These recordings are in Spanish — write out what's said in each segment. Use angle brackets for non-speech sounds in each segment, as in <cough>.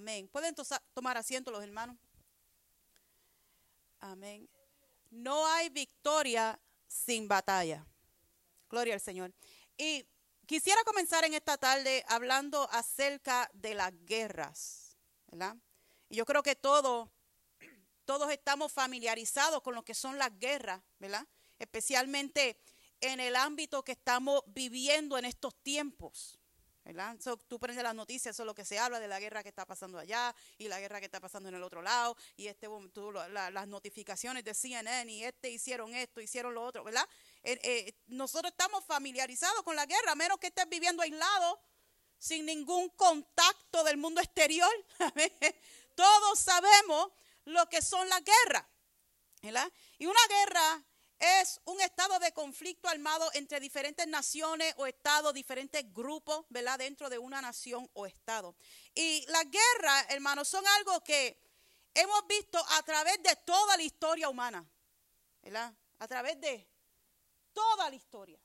Amén. ¿Pueden tomar asiento los hermanos? Amén. No hay victoria sin batalla. Gloria al Señor. Y quisiera comenzar en esta tarde hablando acerca de las guerras, ¿verdad? Y yo creo que todos, todos estamos familiarizados con lo que son las guerras, ¿verdad? Especialmente en el ámbito que estamos viviendo en estos tiempos. ¿Verdad? tú prendes las noticias, eso es lo que se habla de la guerra que está pasando allá y la guerra que está pasando en el otro lado y este, las notificaciones de CNN y este hicieron esto, hicieron lo otro, ¿verdad? Eh, eh, nosotros estamos familiarizados con la guerra, menos que estés viviendo aislado, sin ningún contacto del mundo exterior. <laughs> Todos sabemos lo que son las guerras, ¿verdad? Y una guerra es un estado de conflicto armado entre diferentes naciones o estados, diferentes grupos, ¿verdad? Dentro de una nación o estado. Y las guerras, hermanos, son algo que hemos visto a través de toda la historia humana, ¿verdad? A través de toda la historia.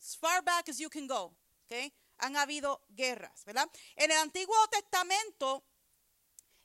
As far back as you can go, ¿ok? Han habido guerras, ¿verdad? En el Antiguo Testamento,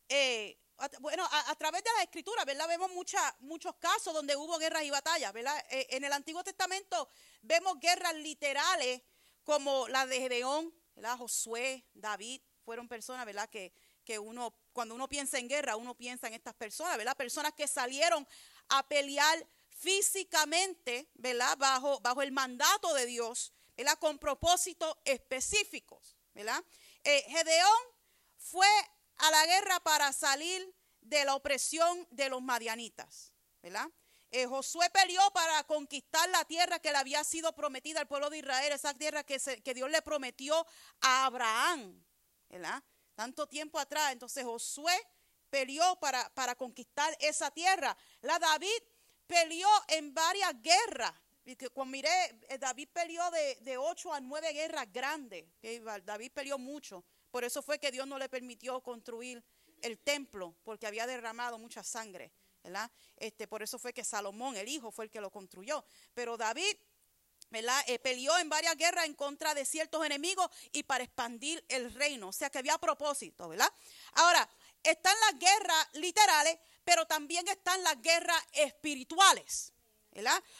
eh, bueno, a, través de la escritura, ¿verdad? Vemos muchos casos donde hubo guerras y batallas, ¿verdad? Eh, en el Antiguo Testamento vemos guerras literales como la de Gedeón, ¿verdad? Josué, David, fueron personas, ¿verdad? Que, que uno, cuando uno piensa en guerra, uno piensa en estas personas, ¿verdad? Personas que salieron a pelear físicamente, ¿verdad? Bajo, bajo el mandato de Dios, ¿verdad? Con propósitos específicos, ¿verdad? Eh, Gedeón fue a la guerra para salir de la opresión de los madianitas, ¿verdad? Eh, Josué peleó para conquistar la tierra que le había sido prometida al pueblo de Israel, esa tierra que, Dios le prometió a Abraham, ¿verdad? Tanto tiempo atrás. Entonces Josué peleó para, para conquistar esa tierra. La David peleó en varias guerras. Cuando miré, eh, David peleó de, de ocho a nueve guerras grandes. David peleó mucho. Por eso fue que Dios no le permitió construir el templo, porque había derramado mucha sangre. ¿verdad? Este, por eso fue que Salomón, el hijo, fue el que lo construyó. Pero David ¿verdad? Eh, peleó en varias guerras en contra de ciertos enemigos y para expandir el reino. O sea que había propósito, ¿verdad? Ahora, están las guerras literales, pero también están las guerras espirituales.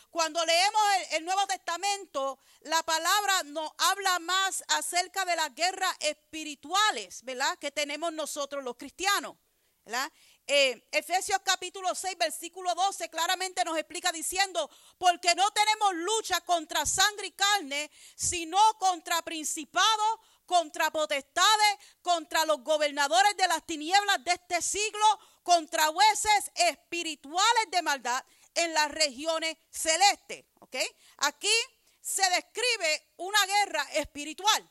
Cuando leemos el, Nuevo Testamento, la palabra nos habla más acerca de las guerras espirituales, ¿verdad? Que tenemos nosotros los cristianos, eh, Efesios capítulo 6, versículo 12 claramente nos explica diciendo, porque no tenemos lucha contra sangre y carne, sino contra principados, contra potestades, contra los gobernadores de las tinieblas de este siglo, contra jueces espirituales de maldad en las regiones celestes. ¿Ok? Aquí se describe una guerra espiritual,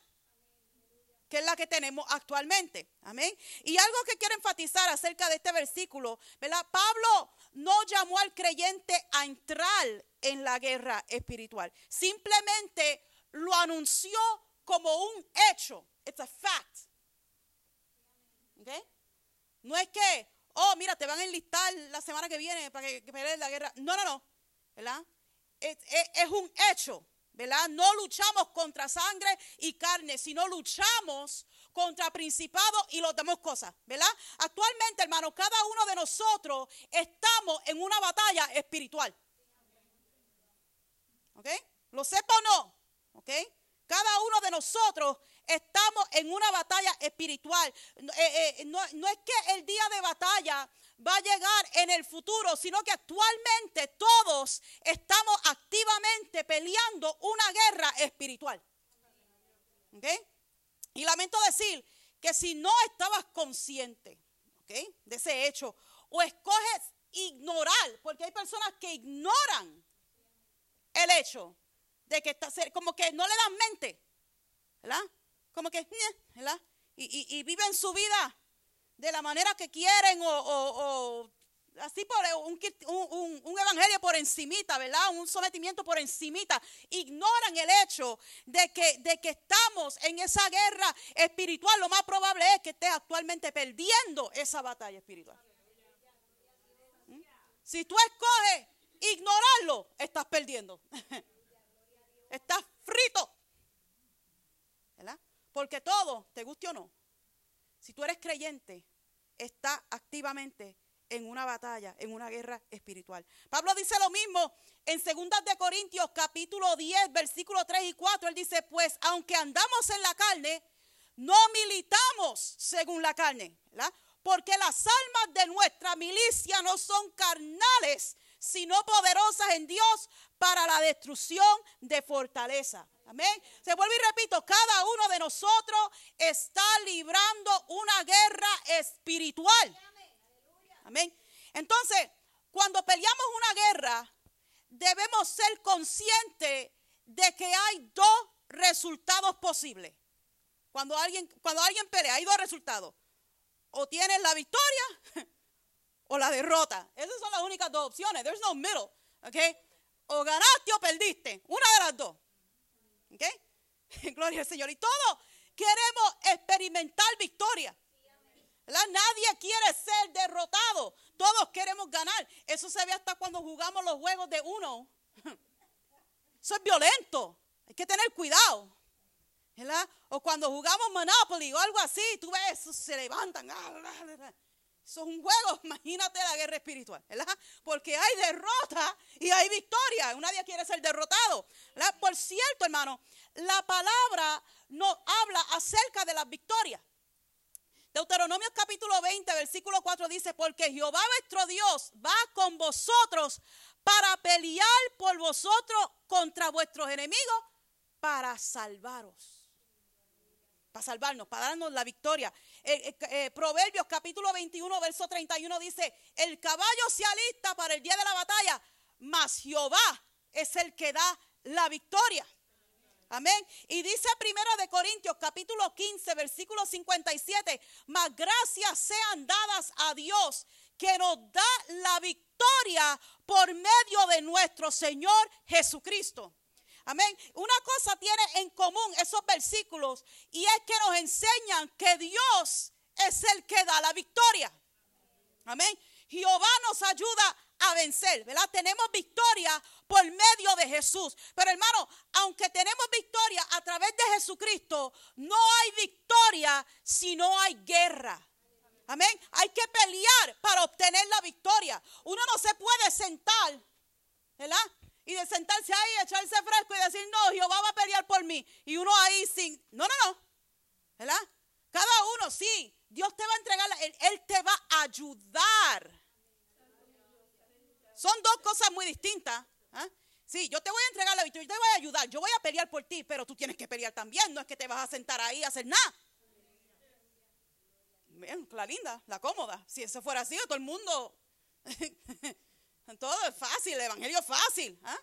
que es la que tenemos actualmente. Amén. Y algo que quiero enfatizar acerca de este versículo, ¿verdad? Pablo no llamó al creyente a entrar en la guerra espiritual. Simplemente lo anunció como un hecho. It's a fact. ¿Ok? No es que, oh, mira, te van a enlistar la semana que viene para que, que la guerra. No, no, no, ¿verdad? Es, un hecho, ¿verdad? No luchamos contra sangre y carne, sino luchamos contra principados y los demás cosas, ¿verdad? Actualmente, hermanos, cada uno de nosotros estamos en una batalla espiritual. ¿Ok? ¿Lo sepa o no? ¿Ok? Cada uno de nosotros estamos en una batalla espiritual. Eh, eh, no, es que el día de batalla va a llegar en el futuro, sino que actualmente todos estamos activamente peleando una guerra espiritual. Y lamento decir que si no estabas consciente de ese hecho, o escoges ignorar, porque hay personas que ignoran el hecho de que está, como que no le dan mente, ¿verdad? Como que, ¿verdad? Y, viven su vida de la manera que quieren o, así por un, un, evangelio por encimita, ¿verdad? Un sometimiento por encimita. Ignoran el hecho de que, de que estamos en esa guerra espiritual. Lo más probable es que estés actualmente perdiendo esa batalla espiritual. ¿Mm? Si tú escoges ignorarlo, estás perdiendo. <laughs> estás frito. Porque todo, te guste o no, si tú eres creyente, está activamente en una batalla, en una guerra espiritual. Pablo dice lo mismo en 2 de Corintios capítulo 10, versículo 3 y 4. Él dice, pues aunque andamos en la carne, no militamos según la carne. Porque las almas de nuestra milicia no son carnales, sino poderosas en Dios para la destrucción de fortaleza. Amén. Se vuelve y repito, cada uno de nosotros está librando una guerra espiritual. Amén. Entonces, cuando peleamos una guerra, debemos ser conscientes de que hay dos resultados posibles. Cuando alguien, cuando alguien pelea, hay dos resultados. O tienes la victoria o la derrota. Esas son las únicas dos opciones. There's no middle. Okay? O ganaste o perdiste. Una de las dos. ¿Ok? <laughs> Gloria al Señor. Y todos queremos experimentar victoria. Nadie quiere ser derrotado. Todos queremos ganar. Eso se ve hasta cuando jugamos los juegos de uno. <laughs> Eso es violento. Hay que tener cuidado. ¿verdad? O cuando jugamos Monopoly o algo así, tú ves, se levantan. Eso es un juego, <laughs> imagínate la guerra espiritual, ¿verdad? Porque hay derrota y hay victoria. Nadie quiere ser derrotado. Por cierto, hermano, la palabra nos habla acerca de las victorias. Deuteronomio capítulo 20, versículo 4 dice, porque Jehová vuestro Dios va con vosotros para pelear por vosotros contra vuestros enemigos, para salvaros. Para salvarnos, para darnos la victoria. Eh, eh, eh, Proverbios capítulo 21, verso 31 dice, el caballo se alista para el día de la batalla, mas Jehová es el que da la victoria. Amén. Y dice primero de Corintios capítulo 15 versículo 57, mas gracias sean dadas a Dios que nos da la victoria por medio de nuestro Señor Jesucristo. Amén. Una cosa tiene en común esos versículos y es que nos enseñan que Dios es el que da la victoria. Amén. Jehová nos ayuda a vencer, ¿verdad? Tenemos victoria por medio de Jesús. Pero hermano, aunque tenemos victoria a través de Jesucristo, no hay victoria si no hay guerra. Amén. Hay que pelear para obtener la victoria. Uno no se puede sentar, ¿verdad? Y de sentarse ahí, echarse fresco y decir, no, Jehová va a pelear por mí. Y uno ahí sin, no, no, no, ¿verdad? Cada uno, sí, Dios te va a entregar, él, te va a ayudar son dos cosas muy distintas. ¿ah? Sí, yo te voy a entregar la victoria, yo te voy a ayudar, yo voy a pelear por ti, pero tú tienes que pelear también, no es que te vas a sentar ahí a hacer nada. la linda, la cómoda. Si eso fuera así, todo el mundo, <laughs> todo es fácil, el evangelio es fácil. ¿ah?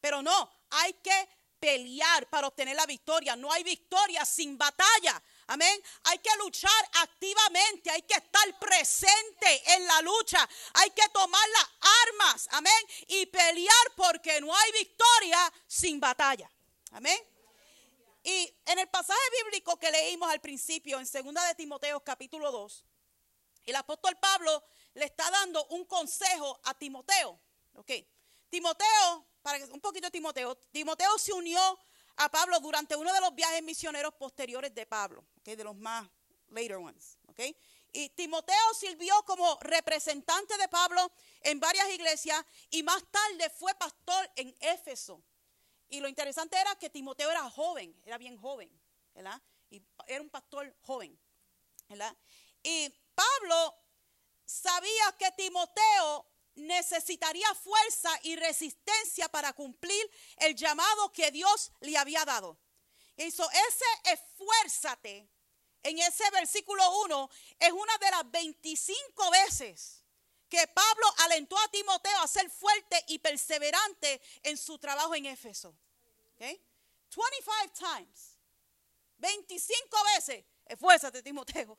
Pero no, hay que pelear para obtener la victoria. No hay victoria sin batalla. Amén. Hay que luchar activamente, hay que estar presente en la lucha, hay que tomar las armas, amén, y pelear porque no hay victoria sin batalla. Amén. Y en el pasaje bíblico que leímos al principio, en 2 de Timoteo capítulo 2, el apóstol Pablo le está dando un consejo a Timoteo. Ok. Timoteo, para un poquito de Timoteo, Timoteo se unió a Pablo durante uno de los viajes misioneros posteriores de Pablo, okay, de los más later ones. Okay. Y Timoteo sirvió como representante de Pablo en varias iglesias y más tarde fue pastor en Éfeso. Y lo interesante era que Timoteo era joven, era bien joven, ¿verdad? Y era un pastor joven, ¿verdad? Y Pablo sabía que Timoteo necesitaría fuerza y resistencia para cumplir el llamado que Dios le había dado. Hizo ese esfuérzate en ese versículo 1 es una de las 25 veces que Pablo alentó a Timoteo a ser fuerte y perseverante en su trabajo en Éfeso. 25 times. 25 veces. Esfuérzate, Timoteo.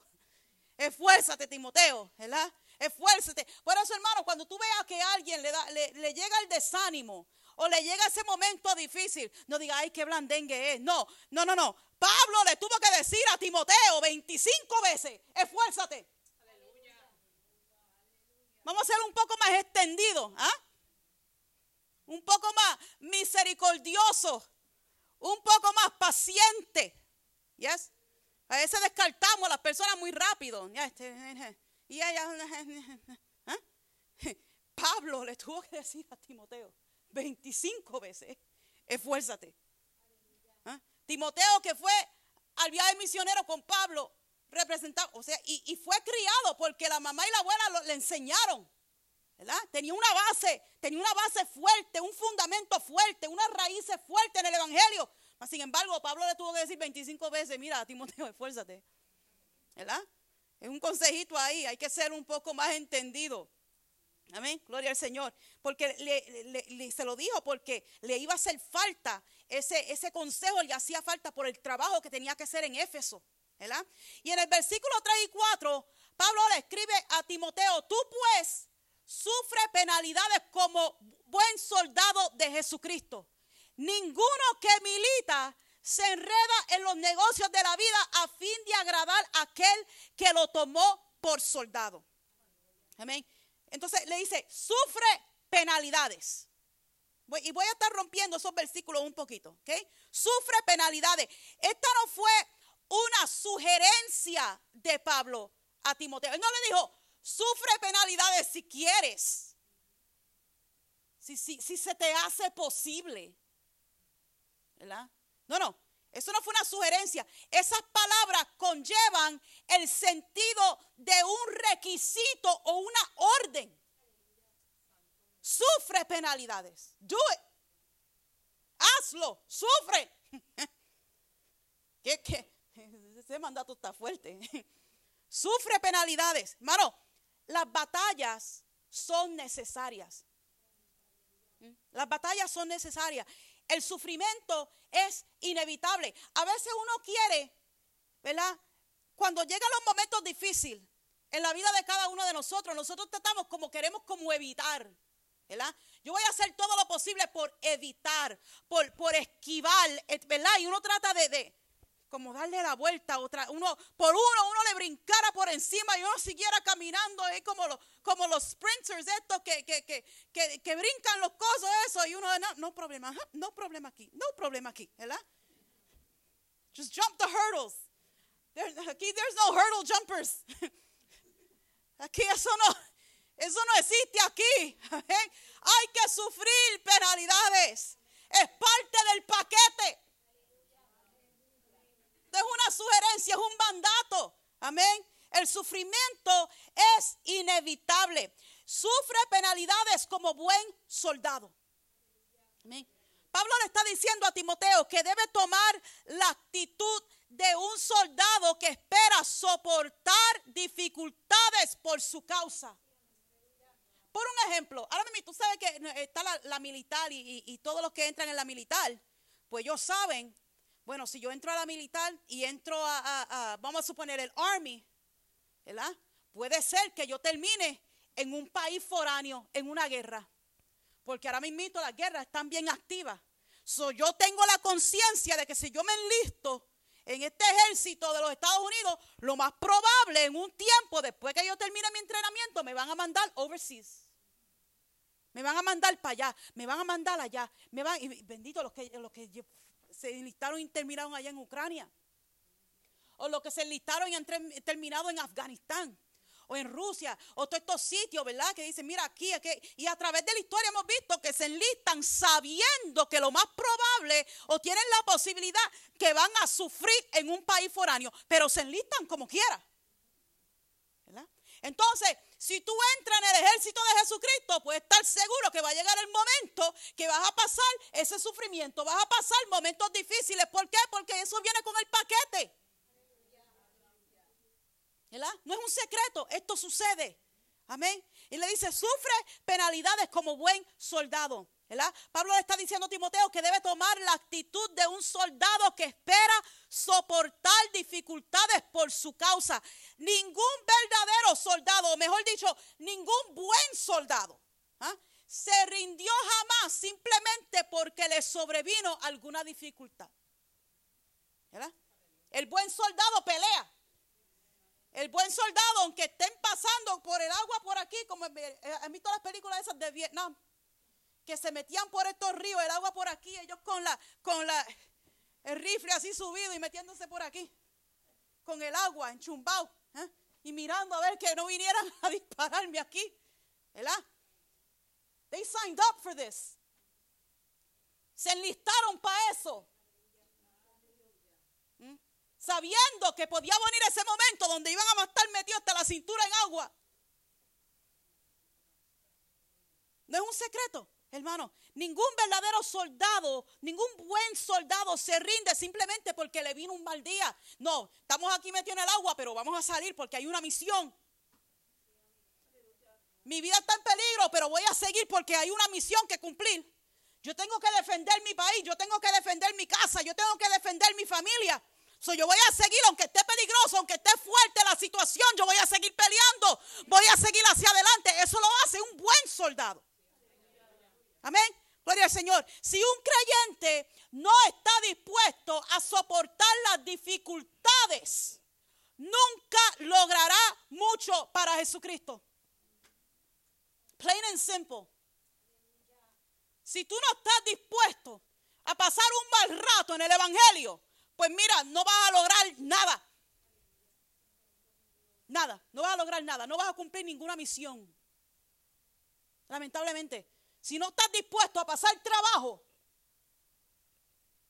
Esfuérzate, Timoteo, ¿verdad? Esfuérzate. Por eso, hermano, cuando tú veas que a alguien le, da, le, llega el desánimo o le llega ese momento difícil, no diga, ay, qué blandengue es. No, no, no, no. Pablo le tuvo que decir a Timoteo 25 veces, esfuérzate. Vamos a ser un poco más extendido, ¿ah? Un poco más misericordioso, un poco más paciente. ¿Yes? A veces descartamos a las personas muy rápido. Este, y ella, <laughs> ¿ah? <laughs> Pablo le tuvo que decir a Timoteo 25 veces, esfuérzate. ¿Ah? Timoteo que fue al viaje misionero con Pablo, representado, o sea, y, fue criado porque la mamá y la abuela le enseñaron. ¿verdad? Tenía una base, tenía una base fuerte, un fundamento fuerte, unas raíces fuertes en el Evangelio. sin embargo, Pablo le tuvo que decir 25 veces, mira, Timoteo, <laughs> esfuérzate. ¿Verdad? Es un consejito ahí, hay que ser un poco más entendido. Amén, gloria al Señor. Porque le, se lo dijo porque le iba a hacer falta, ese, ese consejo le hacía falta por el trabajo que tenía que hacer en Éfeso. ¿verdad? Y en el versículo 3 y 4, Pablo le escribe a Timoteo, tú pues sufre penalidades como buen soldado de Jesucristo. Ninguno que milita se enreda en los negocios de la vida a fin de agradar a aquel que lo tomó por soldado. Amén. Entonces le dice, sufre penalidades. Y voy a estar rompiendo esos versículos un poquito, ¿ok? Sufre penalidades. Esta no fue una sugerencia de Pablo a Timoteo. Él no le dijo, sufre penalidades si quieres. Si, si, si se te hace posible. ¿Verdad? No, no, eso no fue una sugerencia. Esas palabras conllevan el sentido de un requisito o una orden. Sufre penalidades. Do it. Hazlo. Sufre. <laughs> ¿Qué, qué? Ese mandato está fuerte. <laughs> Sufre penalidades. Hermano, las batallas son necesarias. ¿Mm? Las batallas son necesarias el sufrimiento es inevitable. A veces uno quiere, ¿verdad? Cuando llegan los momentos difíciles en la vida de cada uno de nosotros, nosotros tratamos como queremos como evitar, ¿verdad? Yo voy a hacer todo lo posible por evitar, por, por esquivar, ¿verdad? Y uno trata de, de como darle la vuelta otra, uno por uno, uno le brincara por encima y uno siguiera caminando ahí como los, como los sprinters estos que, que, que, que, brincan los cosos, eso, y uno, no, no problema, no problema aquí, no problema aquí, ¿verdad? Just jump the hurdles. aquí there's no hurdle jumpers. <laughs> Aquí eso no, eso no existe aquí. Hay que sufrir penalidades. Es parte del paquete es una sugerencia, es un mandato. Amén. El sufrimiento es inevitable. Sufre penalidades como buen soldado. Amén. Pablo le está diciendo a Timoteo que debe tomar la actitud de un soldado que espera soportar dificultades por su causa. Por un ejemplo, ahora mismo tú sabes que está la, militar y, todos los que entran en la militar, pues ellos saben bueno, si yo entro a la militar y entro a, vamos a suponer, el Army, ¿verdad? Puede ser que yo termine en un país foráneo, en una guerra. Porque ahora mismo las guerras están bien activas. So, yo tengo la conciencia de que si yo me enlisto en este ejército de los Estados Unidos, lo más probable en un tiempo después que yo termine mi entrenamiento, me van a mandar overseas. Me van a mandar para allá, me van a mandar allá, me van, y bendito los que, los que se enlistaron y terminaron allá en Ucrania. O los que se enlistaron y han terminado en Afganistán. O en Rusia. O todos estos sitios, ¿verdad? Que dicen, mira aquí, aquí. Y a través de la historia hemos visto que se enlistan sabiendo que lo más probable o tienen la posibilidad que van a sufrir en un país foráneo. Pero se enlistan como quiera. Entonces, si tú entras en el ejército de Jesucristo, puedes estar seguro que va a llegar el momento que vas a pasar ese sufrimiento, vas a pasar momentos difíciles. ¿Por qué? Porque eso viene con el paquete. ¿Verdad? No es un secreto, esto sucede. Amén. Y le dice, sufre penalidades como buen soldado. Pablo le está diciendo a Timoteo que debe tomar la actitud de un soldado que espera soportar dificultades por su causa. Ningún verdadero soldado, o mejor dicho, ningún buen soldado, ¿ah? se rindió jamás simplemente porque le sobrevino alguna dificultad. El buen soldado pelea. El buen soldado, aunque estén pasando por el agua por aquí, como han visto las películas esas de Vietnam, que se metían por estos ríos, el agua por aquí, ellos con la, con la, el rifle así subido y metiéndose por aquí. con el agua enchumbado ¿eh? y mirando a ver que no vinieran a dispararme aquí. ¿Verdad? They signed up for this. Se enlistaron para eso. ¿Mm? Sabiendo que podía venir ese momento donde iban a estar metidos hasta la cintura en agua. No es un secreto. Hermano, ningún verdadero soldado, ningún buen soldado se rinde simplemente porque le vino un mal día. No, estamos aquí metidos en el agua, pero vamos a salir porque hay una misión. Mi vida está en peligro, pero voy a seguir porque hay una misión que cumplir. Yo tengo que defender mi país, yo tengo que defender mi casa, yo tengo que defender mi familia. So, yo voy a seguir, aunque esté peligroso, aunque esté fuerte la situación, yo voy a seguir peleando, voy a seguir hacia adelante. Eso lo hace un buen soldado. Amén. Gloria al Señor. Si un creyente no está dispuesto a soportar las dificultades, nunca logrará mucho para Jesucristo. Plain and simple. Si tú no estás dispuesto a pasar un mal rato en el Evangelio, pues mira, no vas a lograr nada. Nada, no vas a lograr nada, no vas a cumplir ninguna misión. Lamentablemente, si no estás dispuesto a pasar trabajo,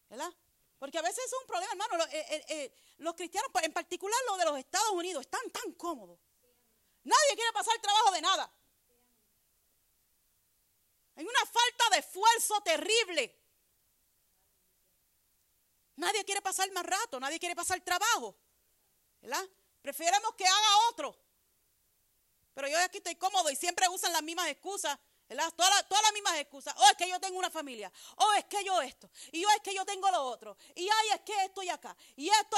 ¿verdad? Porque a veces es un problema, hermano. Los, eh, eh, eh, los cristianos, en particular los de los Estados Unidos, están tan cómodos. Nadie quiere pasar trabajo de nada. Hay una falta de esfuerzo terrible. Nadie quiere pasar más rato, nadie quiere pasar trabajo. ¿Verdad? Preferemos que haga otro. Pero yo aquí estoy cómodo y siempre usan las mismas excusas Todas, todas las mismas excusas. Oh, es que yo tengo una familia. Oh, es que yo esto. Y yo es que yo tengo lo otro. Y ay, es que estoy acá. Y esto,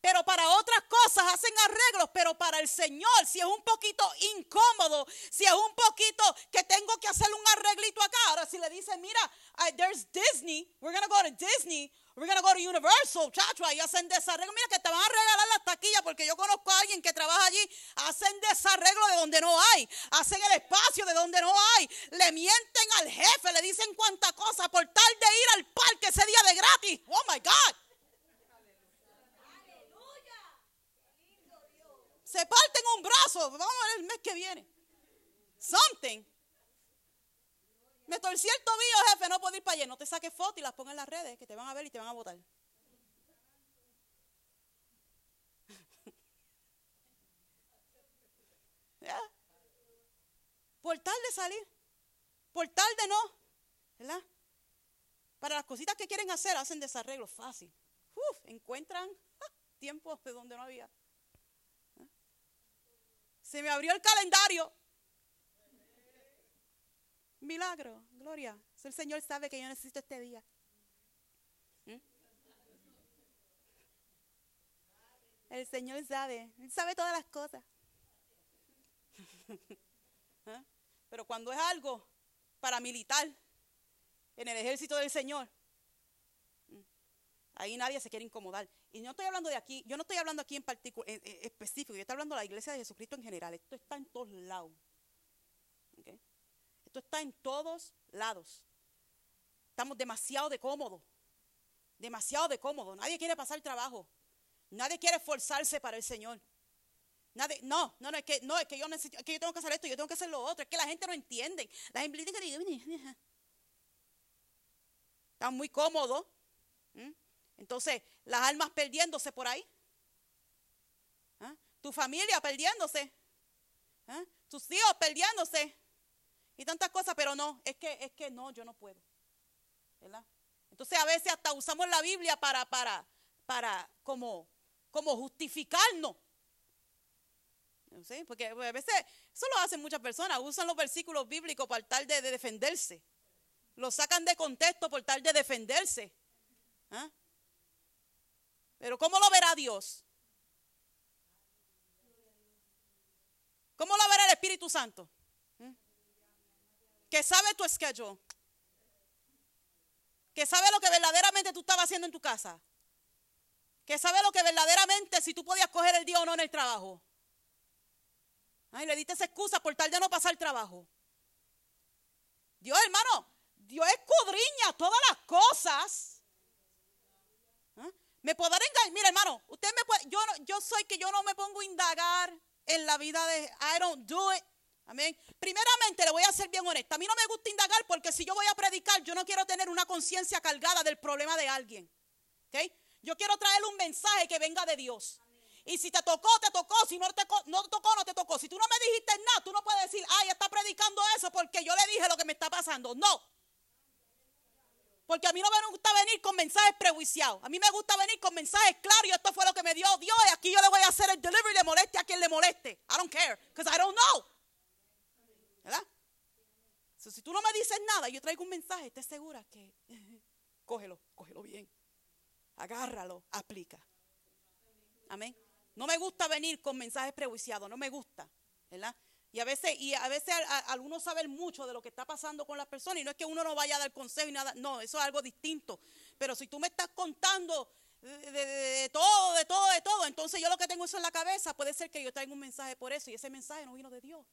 pero para otras cosas hacen arreglos. Pero para el Señor, si es un poquito incómodo, si es un poquito que tengo que hacer un arreglito acá. Ahora, si le dicen, mira, there's Disney, we're going to go to Disney. We're gonna go to Universal, chacho, ahí hacen desarreglo. Mira que te van a regalar las taquillas porque yo conozco a alguien que trabaja allí. Hacen desarreglo de donde no hay. Hacen el espacio de donde no hay. Le mienten al jefe, le dicen cuánta cosa por tal de ir al parque ese día de gratis. Oh my God. Se parten un brazo. Vamos a ver el mes que viene. Something. Me torcí el tobillo, jefe, no puedo ir para allá. No te saques fotos y las pongas en las redes, que te van a ver y te van a votar. <laughs> Por tal de salir, por tal de no, ¿verdad? Para las cositas que quieren hacer, hacen desarreglo fácil. Uf, encuentran ah, tiempos de donde no había. ¿Eh? Se me abrió el calendario. Milagro, gloria. El Señor sabe que yo necesito este día. ¿Mm? El Señor sabe, Él sabe todas las cosas. <laughs> ¿Ah? Pero cuando es algo paramilitar en el ejército del Señor, ahí nadie se quiere incomodar. Y no estoy hablando de aquí, yo no estoy hablando aquí en, particular, específico, yo estoy hablando de la iglesia de Jesucristo en general. Esto está en todos lados. Esto está en todos lados. Estamos demasiado de cómodo. Demasiado de cómodo. Nadie quiere pasar trabajo. Nadie quiere esforzarse para el Señor. No, no, no, es que, no, es que yo necesito, es que yo tengo que hacer esto, yo tengo que hacer lo otro. Es que la gente no entiende. La gente dice están muy cómodos. Entonces, las almas perdiéndose por ahí. ¿Ah? Tu familia perdiéndose. ¿Ah? Tus hijos perdiéndose y tantas cosas, pero no, es que, es que no, yo no puedo. Entonces a veces hasta usamos la Biblia para, para, para como, como justificarnos. ¿Sí? Porque a veces eso lo hacen muchas personas, usan los versículos bíblicos para tal de, defenderse. Lo sacan de contexto por tal de defenderse. ¿Ah? Pero ¿cómo lo verá Dios? ¿Cómo lo verá el Espíritu Santo? Que sabe tu schedule, que sabe lo que verdaderamente tú estabas haciendo en tu casa, que sabe lo que verdaderamente si tú podías coger el día o no en el trabajo. Ay, le diste esa excusa por tal de no pasar el trabajo. Dios, hermano, Dios escudriña todas las cosas. ¿Ah? Me podrán engañar. Mira, hermano, usted me puede, yo, yo soy que yo no me pongo a indagar en la vida de I don't do it. Amén. Primeramente, le voy a ser bien honesta. A mí no me gusta indagar porque si yo voy a predicar, yo no quiero tener una conciencia cargada del problema de alguien. ¿Ok? Yo quiero traerle un mensaje que venga de Dios. Y si te tocó, te tocó. Si no te, no te tocó, no te tocó. Si tú no me dijiste nada, tú no puedes decir, ay, está predicando eso porque yo le dije lo que me está pasando. No. Porque a mí no me gusta venir con mensajes prejuiciados. A mí me gusta venir con mensajes claros. Y esto fue lo que me dio Dios. Y aquí yo le voy a hacer el delivery le moleste a quien le moleste. I don't care. Because I don't know. ¿Verdad? si tú no me dices nada, yo traigo un mensaje. Estés segura que <laughs> cógelo, cógelo bien. Agárralo, aplica. Amén. No me gusta venir con mensajes prejuiciados. No me gusta. ¿Verdad? Y a veces, y a veces algunos saben mucho de lo que está pasando con las personas. Y no es que uno no vaya a dar consejo y nada. No, eso es algo distinto. Pero si tú me estás contando de, todo, de todo, de todo, entonces yo lo que tengo eso en la cabeza, puede ser que yo traiga un mensaje por eso. Y ese mensaje no vino de Dios.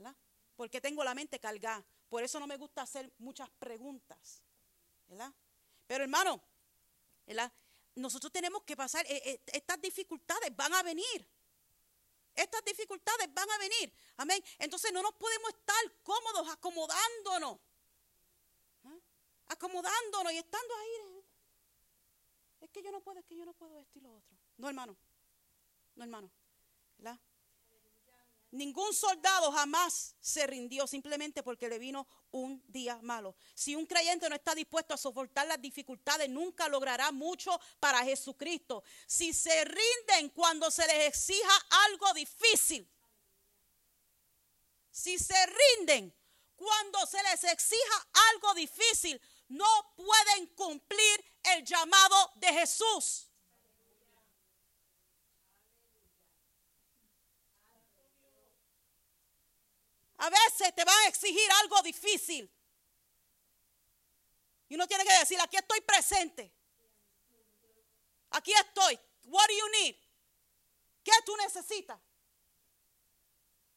¿Verdad? Porque tengo la mente cargada. Por eso no me gusta hacer muchas preguntas. ¿Verdad? Pero hermano, ¿verdad? Nosotros tenemos que pasar, eh, eh, estas dificultades van a venir. Estas dificultades van a venir. Amén. Entonces no nos podemos estar cómodos acomodándonos. ¿Ah? Acomodándonos y estando ahí. Es que yo no puedo, es que yo no puedo esto y lo otro. No, hermano. No, hermano. ¿Verdad? Ningún soldado jamás se rindió simplemente porque le vino un día malo. Si un creyente no está dispuesto a soportar las dificultades, nunca logrará mucho para Jesucristo. Si se rinden cuando se les exija algo difícil, si se rinden cuando se les exija algo difícil, no pueden cumplir el llamado de Jesús. A veces te van a exigir algo difícil. Y uno tiene que decir, aquí estoy presente. Aquí estoy. What do you need? ¿Qué tú necesitas?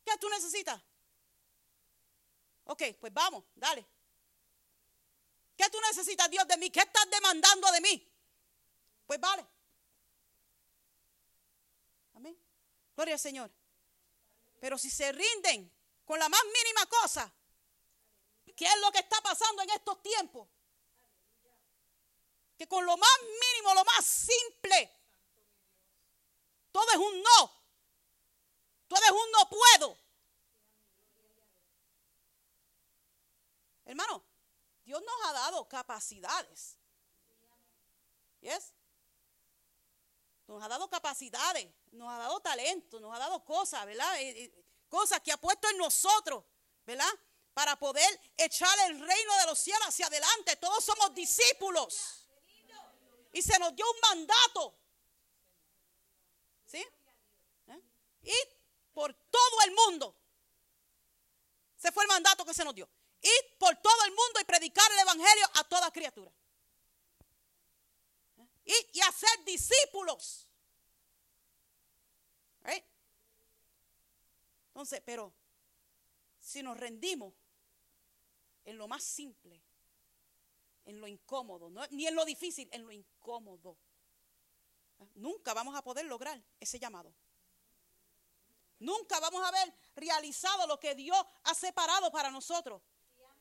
¿Qué tú necesitas? Ok, pues vamos, dale. ¿Qué tú necesitas, Dios, de mí? ¿Qué estás demandando de mí? Pues vale. Amén. Gloria al Señor. Pero si se rinden con la más mínima cosa. ¿Qué es lo que está pasando en estos tiempos? Que con lo más mínimo, lo más simple, todo es un no. Todo es un no puedo. Hermano, Dios nos ha dado capacidades. ¿Yes? Nos ha dado capacidades, nos ha dado talento, nos ha dado cosas, ¿verdad? Cosas que ha puesto en nosotros, ¿verdad? Para poder echar el reino de los cielos hacia adelante. Todos somos discípulos. Y se nos dio un mandato. ¿Sí? ¿Eh? Y por todo el mundo. Se fue el mandato que se nos dio. Ir por todo el mundo y predicar el evangelio a toda criatura. ¿Eh? Y, hacer discípulos. Right? Entonces, pero si nos rendimos en lo más simple, en lo incómodo, ni en lo difícil, en lo incómodo, ¿eh? nunca vamos a poder lograr ese llamado. Nunca vamos a haber realizado lo que Dios ha separado para nosotros.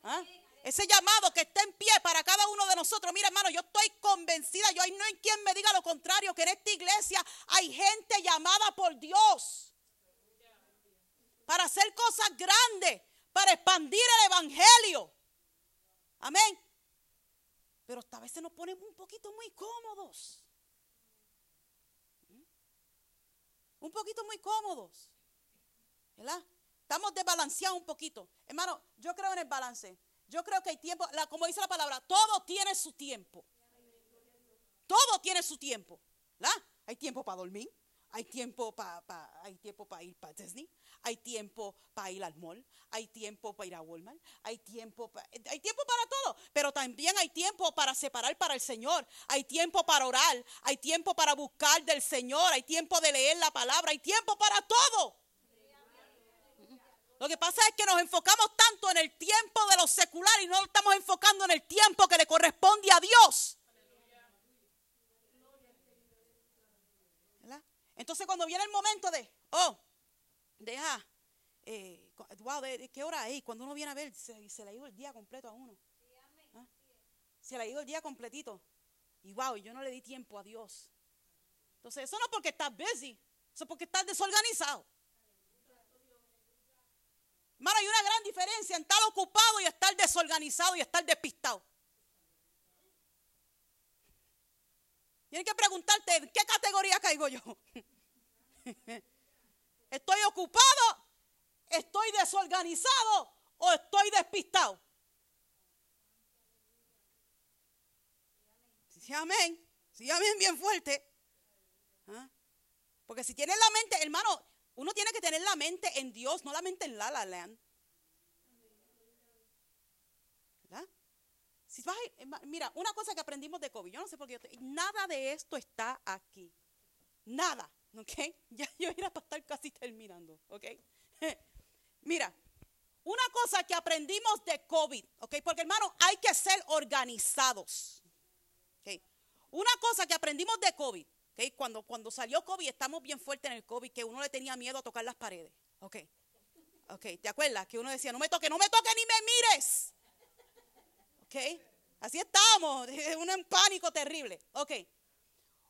¿Ah? Ese llamado que está en pie para cada uno de nosotros. Mira, hermano, yo estoy convencida, yo no hay quien me diga lo contrario, que en esta iglesia hay gente llamada por Dios para hacer cosas grandes, para expandir el Evangelio. Amén. Pero esta vez nos ponemos un poquito muy cómodos. ¿Mm? Un poquito muy cómodos. ¿Verdad? Estamos desbalanceados un poquito. Hermano, yo creo en el balance. Yo creo que hay tiempo, como dice la palabra, todo tiene su tiempo. Todo tiene su tiempo. ¿verdad? Hay tiempo para dormir, hay tiempo para hay tiempo para ir para Disney, hay tiempo para ir al mall, hay tiempo para ir a Walmart, hay tiempo, hay tiempo para todo, pero también hay tiempo para separar para el Señor, hay tiempo para orar, hay tiempo para buscar del Señor, hay tiempo de leer la palabra, hay tiempo para todo. Lo que pasa es que nos enfocamos tanto en el tiempo de lo secular y no estamos enfocando en el tiempo que le corresponde a Dios. Entonces cuando viene el momento de, oh, deja, eh, wow, de, ¿qué hora es? Cuando uno viene a ver, se, se le ha ido el día completo a uno. ¿Ah? Se le ha ido el día completito. Y wow, yo no le di tiempo a Dios. Entonces, eso no es porque estás busy, eso es porque estás desorganizado. Hermano, hay una gran diferencia en estar ocupado y estar desorganizado y estar despistado. Tienes que preguntarte, ¿en qué categoría caigo yo? <laughs> ¿Estoy ocupado? ¿Estoy desorganizado? ¿O estoy despistado? Sí, amén. Sí, amén, bien fuerte. ¿Ah? Porque si tienes la mente, hermano, uno tiene que tener la mente en Dios, no la mente en la la land. ¿Verdad? Si mira, una cosa que aprendimos de COVID, yo no sé por qué, nada de esto está aquí. Nada, ¿ok? <laughs> Ya yo era para estar casi terminando, ¿ok? <laughs> Mira, una cosa que aprendimos de COVID, ¿ok? Porque hermano, hay que ser organizados. Una cosa que aprendimos de COVID, ¿okay? cuando, cuando salió COVID, estamos bien fuertes en el COVID, que uno le tenía miedo a tocar las paredes. ¿Ok? ¿Ok? ¿Te acuerdas? Que uno decía, no me toque, no me toque ni me mires. ¿Ok? Así estamos, <laughs> un pánico terrible. ¿Ok?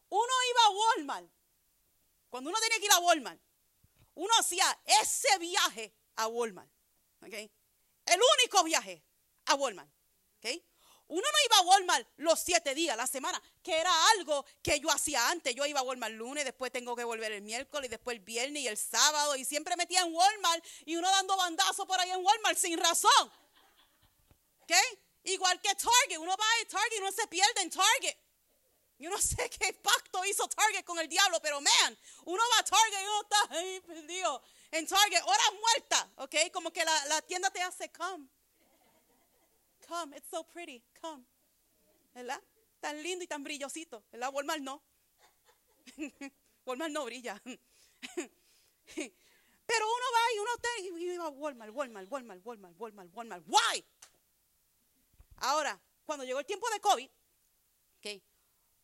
Uno iba a Walmart. Cuando uno tenía que ir a Walmart, uno hacía ese viaje a Walmart. ¿Ok? El único viaje a Walmart. ¿Ok? Uno no iba a Walmart los siete días, la semana, que era algo que yo hacía antes. Yo iba a Walmart lunes, después tengo que volver el miércoles, después el viernes y el sábado. Y siempre metía en Walmart y uno dando bandazo por ahí en Walmart sin razón. ¿Ok? Igual que Target. Uno va a Target y uno se pierde en Target. Yo no sé <laughs> qué pacto hizo Target con el diablo, pero man, uno va a Target y uno está ahí perdido en Target, horas muertas, ¿ok? Como que la, la tienda te hace come. Come, it's so pretty, come. ¿Verdad? Tan lindo y tan brillosito. ¿Verdad? Walmart no. <laughs> Walmart no brilla. <laughs> Pero uno va y uno está y va Walmart, Walmart, Walmart, Walmart, Walmart, Walmart. Why? Ahora, cuando llegó el tiempo de COVID, okay,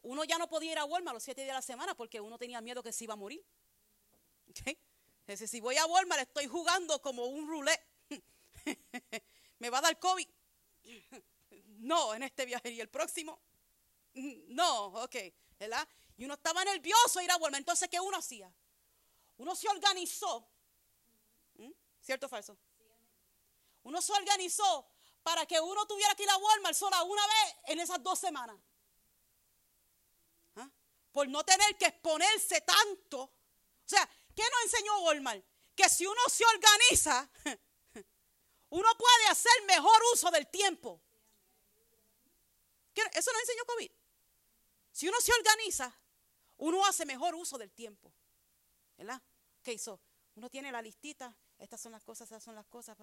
uno ya no podía ir a Walmart los siete días de la semana porque uno tenía miedo que se iba a morir. Okay. Entonces, si voy a Walmart, estoy jugando como un roulette. <laughs> Me va a dar COVID. No, en este viaje. ¿Y el próximo? No, ok. ¿Verdad? Y uno estaba nervioso ir a Walmart. Entonces, ¿qué uno hacía? Uno se organizó. ¿Mm? ¿Cierto o falso? Uno se organizó para que uno tuviera que ir a Walmart solo una vez en esas dos semanas. ¿Ah? Por no tener que exponerse tanto. O sea, ¿qué nos enseñó Walmart? Que si uno se organiza, <laughs> uno puede hacer mejor uso del tiempo. Eso nos enseñó COVID. Si uno se organiza, uno hace mejor uso del tiempo. ¿Verdad? ¿Qué hizo? Uno tiene la listita, estas son las cosas, estas son las cosas,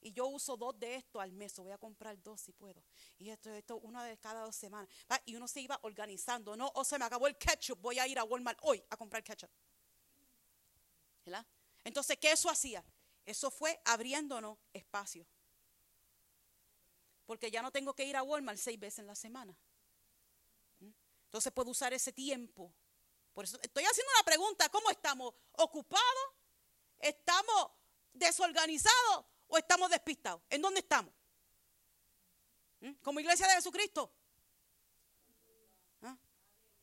y yo uso dos de esto al mes, voy a comprar dos si puedo. Y esto, esto, una de cada dos semanas. Y uno se iba organizando, no, o se me acabó el ketchup, voy a ir a Walmart hoy a comprar ketchup. ¿Verdad? Entonces, ¿qué eso hacía? Eso fue abriéndonos espacio. Porque ya no tengo que ir a Walmart seis veces en la semana. ¿Mm? Entonces puedo usar ese tiempo. Por eso estoy haciendo una pregunta, ¿cómo estamos? ¿Ocupados? ¿Estamos desorganizados o estamos despistados? ¿En dónde estamos? ¿Mm? Como iglesia de Jesucristo. ¿Ah?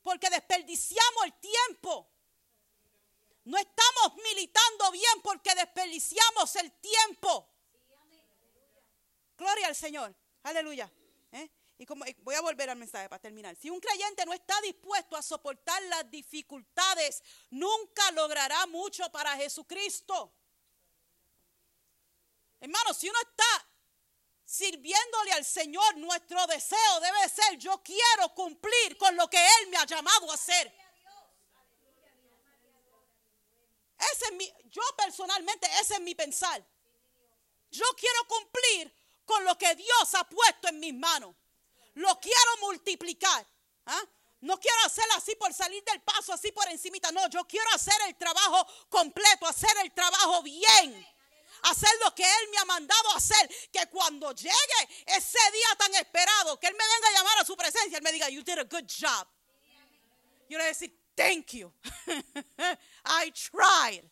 Porque desperdiciamos el tiempo. No estamos militando bien porque desperdiciamos el tiempo. Gloria al Señor. Aleluya. Y como voy a volver al mensaje para terminar. Si un creyente no está dispuesto a soportar las dificultades, nunca logrará mucho para Jesucristo. Hermano, si uno está sirviéndole al Señor, nuestro deseo debe ser, yo quiero cumplir con lo que Él me ha llamado a hacer. Ese es mi, yo personalmente, ese es mi pensar. Yo quiero cumplir con lo que Dios ha puesto en mis manos. Lo quiero multiplicar. ¿ah? No quiero hacer así por salir del paso, así por encimita. No, yo quiero hacer el trabajo completo, hacer el trabajo bien. Hacer lo que Él me ha mandado hacer. Que cuando llegue ese día tan esperado, que Él me venga a llamar a su presencia, Él me diga, you did a good job. Yo le voy a decir, thank you. <laughs> I tried.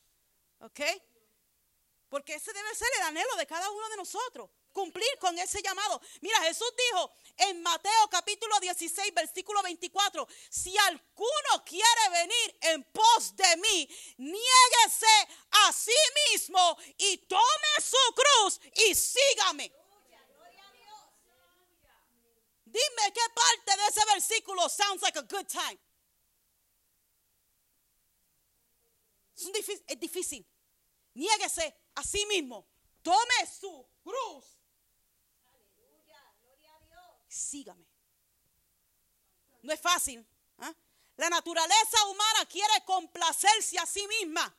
¿Ok? Porque ese debe ser el anhelo de cada uno de nosotros. Cumplir con ese llamado. Mira, Jesús dijo en Mateo capítulo 16, versículo 24, si alguno quiere venir en pos de mí, niéguese a sí mismo y tome su cruz y sígame. Dime qué parte de ese versículo sounds like a good time. Es, difícil, es difícil. Niéguese a sí mismo. Tome su cruz. Sígame. No es fácil. ¿ah? La naturaleza humana quiere complacerse a sí misma.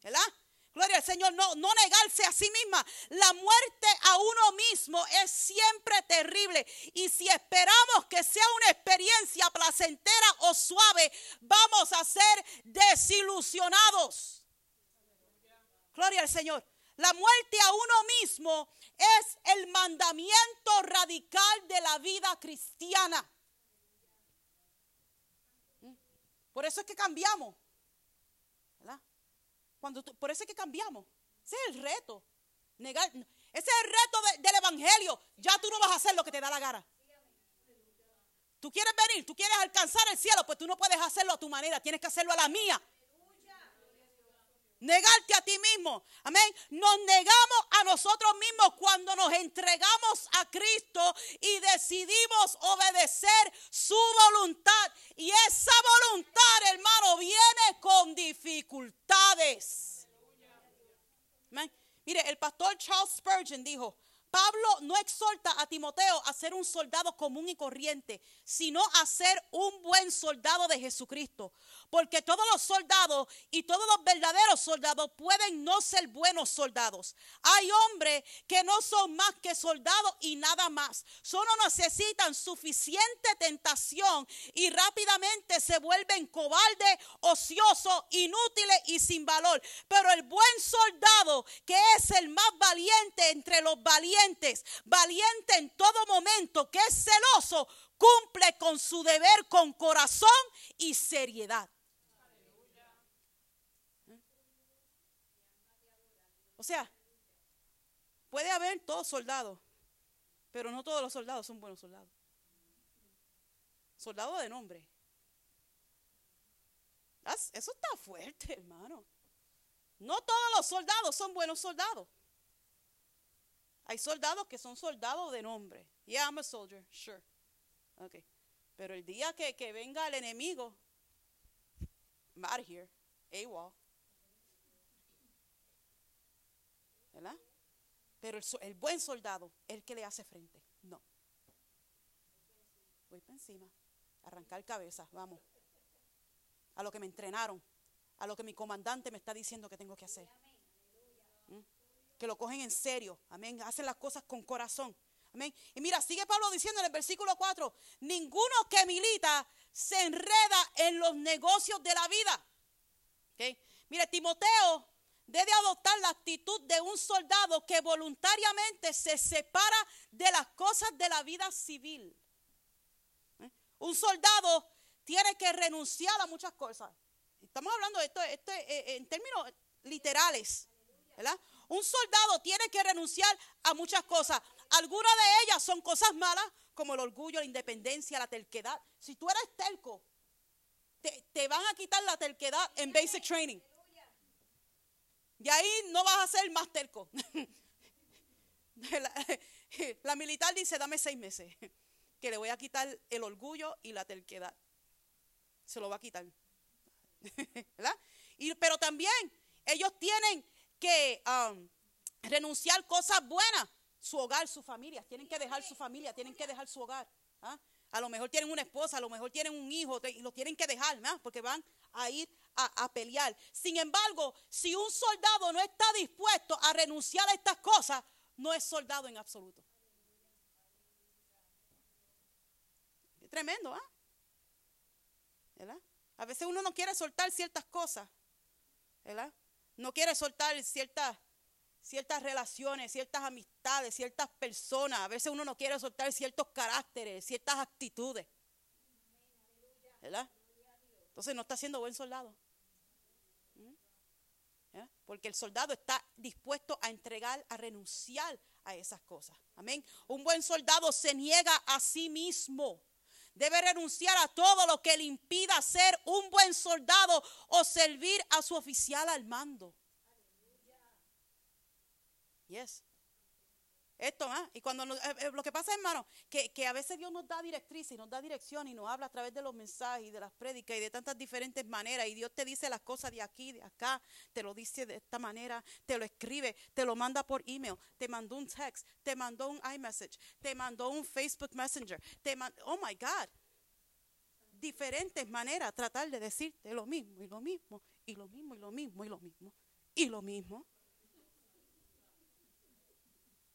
¿Verdad? Gloria al Señor, no, no negarse a sí misma. La muerte a uno mismo es siempre terrible. Y si esperamos que sea una experiencia placentera o suave, vamos a ser desilusionados. Gloria al Señor. La muerte a uno mismo es el mandamiento radical de la vida cristiana. Por eso es que cambiamos. Cuando por eso es que cambiamos. Ese es el reto. Negar, ese es el reto del Evangelio. Ya tú no vas a hacer lo que te da la gana. Tú quieres venir, tú quieres alcanzar el cielo, pues tú no puedes hacerlo a tu manera, tienes que hacerlo a la mía. Negarte a ti mismo. Amén. Nos negamos a nosotros mismos cuando nos entregamos a Cristo y decidimos obedecer su voluntad. Y esa voluntad, hermano, viene con dificultades. Amén. Mire, el pastor Charles Spurgeon dijo, Pablo no exhorta a Timoteo a ser un soldado común y corriente, sino a ser un buen soldado de Jesucristo. Porque todos los soldados y todos los verdaderos soldados pueden no ser buenos soldados. Hay hombres que no son más que soldados y nada más. Solo necesitan suficiente tentación y rápidamente se vuelven cobardes, ociosos, inútiles y sin valor. Pero el buen soldado, que es el más valiente entre los valientes, valiente en todo momento, que es celoso, cumple con su deber con corazón y seriedad. O sea, puede haber todos soldados, pero no todos los soldados son buenos soldados. Soldado de nombre. Eso está fuerte, hermano. No todos los soldados son buenos soldados. Hay soldados que son soldados de nombre. Yeah, I'm a soldier, sure. Okay. Pero el día que, que venga el enemigo, I'm out of here. AWOL. ¿verdad? Pero el, buen soldado, el que le hace frente, no. Voy para encima, arrancar cabeza, vamos. A lo que me entrenaron, a lo que mi comandante me está diciendo que tengo que hacer. ¿Mm? Que lo cogen en serio, amén. Hacen las cosas con corazón. Y mira, sigue Pablo diciendo en el versículo 4, ninguno que milita se enreda en los negocios de la vida. ¿Okay? Mira, Timoteo debe adoptar la actitud de un soldado que voluntariamente se separa de las cosas de la vida civil. Un soldado tiene que renunciar a muchas cosas. Estamos hablando de esto, esto eh, eh, en términos literales. ¿verdad? Un soldado tiene que renunciar a muchas cosas. Algunas de ellas son cosas malas, como el orgullo, la independencia, la terquedad. Si tú eres terco, te, te van a quitar la terquedad en basic <laughs> training. Y ahí no vas a ser más terco. <laughs> <laughs> La, militar dice, dame seis meses, que le voy a quitar el orgullo y la terquedad. Se lo va a quitar. ¿Verdad? Y, pero también ellos tienen que um, renunciar cosas buenas. Su hogar, su familia. Tienen que dejar su familia, tienen que dejar su hogar. ¿ah? A lo mejor tienen una esposa, a lo mejor tienen un hijo y lo tienen que dejar, ¿no? porque van a ir a, pelear. Sin embargo, si un soldado no está dispuesto a renunciar a estas cosas, no es soldado en absoluto. Es tremendo, ¿ah? ¿Verdad? A veces uno no quiere soltar ciertas cosas, ¿verdad? No quiere soltar ciertas, ciertas relaciones, ciertas amistades, ciertas personas. A veces uno no quiere soltar ciertos caracteres, ciertas actitudes. ¿Verdad? Entonces no está siendo buen soldado. ¿Mm? Porque el soldado está dispuesto a entregar, a renunciar a esas cosas. Amén. Un buen soldado se niega a sí mismo. Debe renunciar a todo lo que le impida ser un buen soldado o servir a su oficial al mando. Esto, ¿ah? Y cuando nos- eh, eh, lo que pasa, hermano, que, a veces Dios nos da directriz y nos da dirección y nos habla a través de los mensajes y de las prédicas y de tantas diferentes maneras. Y Dios te dice las cosas de aquí, de acá, te lo dice de esta manera, te lo escribe, te lo manda por email, te mandó un text, te mandó un iMessage, te mandó un Facebook Messenger, te man- oh my God. Diferentes maneras tratar de decirte lo mismo y lo mismo y lo mismo y lo mismo y lo mismo y lo mismo.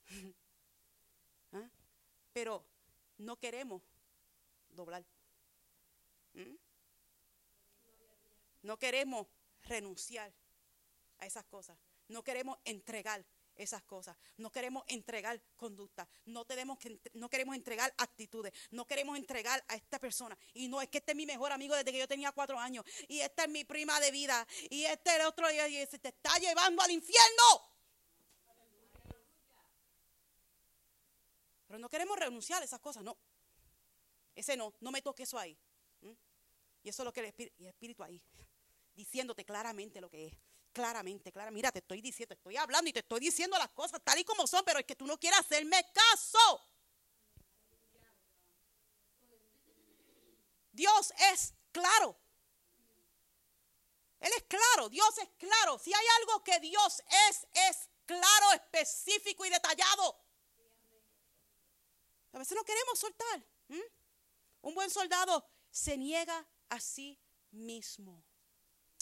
<laughs> ¿Ah? Pero no queremos doblar. ¿Mm? No queremos renunciar a esas cosas. No queremos entregar esas cosas. No queremos entregar conducta. No, tenemos que, no queremos entregar actitudes. No queremos entregar a esta persona. Y no es que este es mi mejor amigo desde que yo tenía cuatro años. Y esta es mi prima de vida. Y este es el otro. Y y se te está llevando al infierno. Pero no queremos renunciar a esas cosas, no. Ese no, no me toque eso ahí. Y eso es lo que el espíritu, el espíritu ahí, diciéndote claramente lo que es. Claramente, claramente. Mira, te estoy diciendo, te estoy hablando y te estoy diciendo las cosas tal y como son, pero es que tú no quieres hacerme caso. Dios es claro. Él es claro, Dios es claro. Si hay algo que Dios es, es claro, específico y detallado. A veces no queremos soltar. Un buen soldado se niega a sí mismo.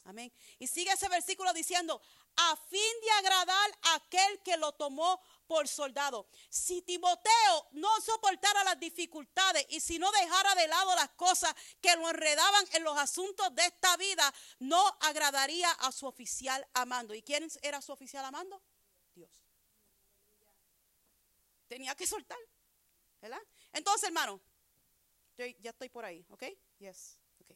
Amén. Y sigue ese versículo diciendo, a fin de agradar a aquel que lo tomó por soldado. Si Timoteo no soportara las dificultades y si no dejara de lado las cosas que lo enredaban en los asuntos de esta vida, no agradaría a su oficial amando. ¿Y quién era su oficial amando? Dios. Tenía que soltar. Entonces, hermano, ya estoy por ahí, ¿ok? Yes, ok.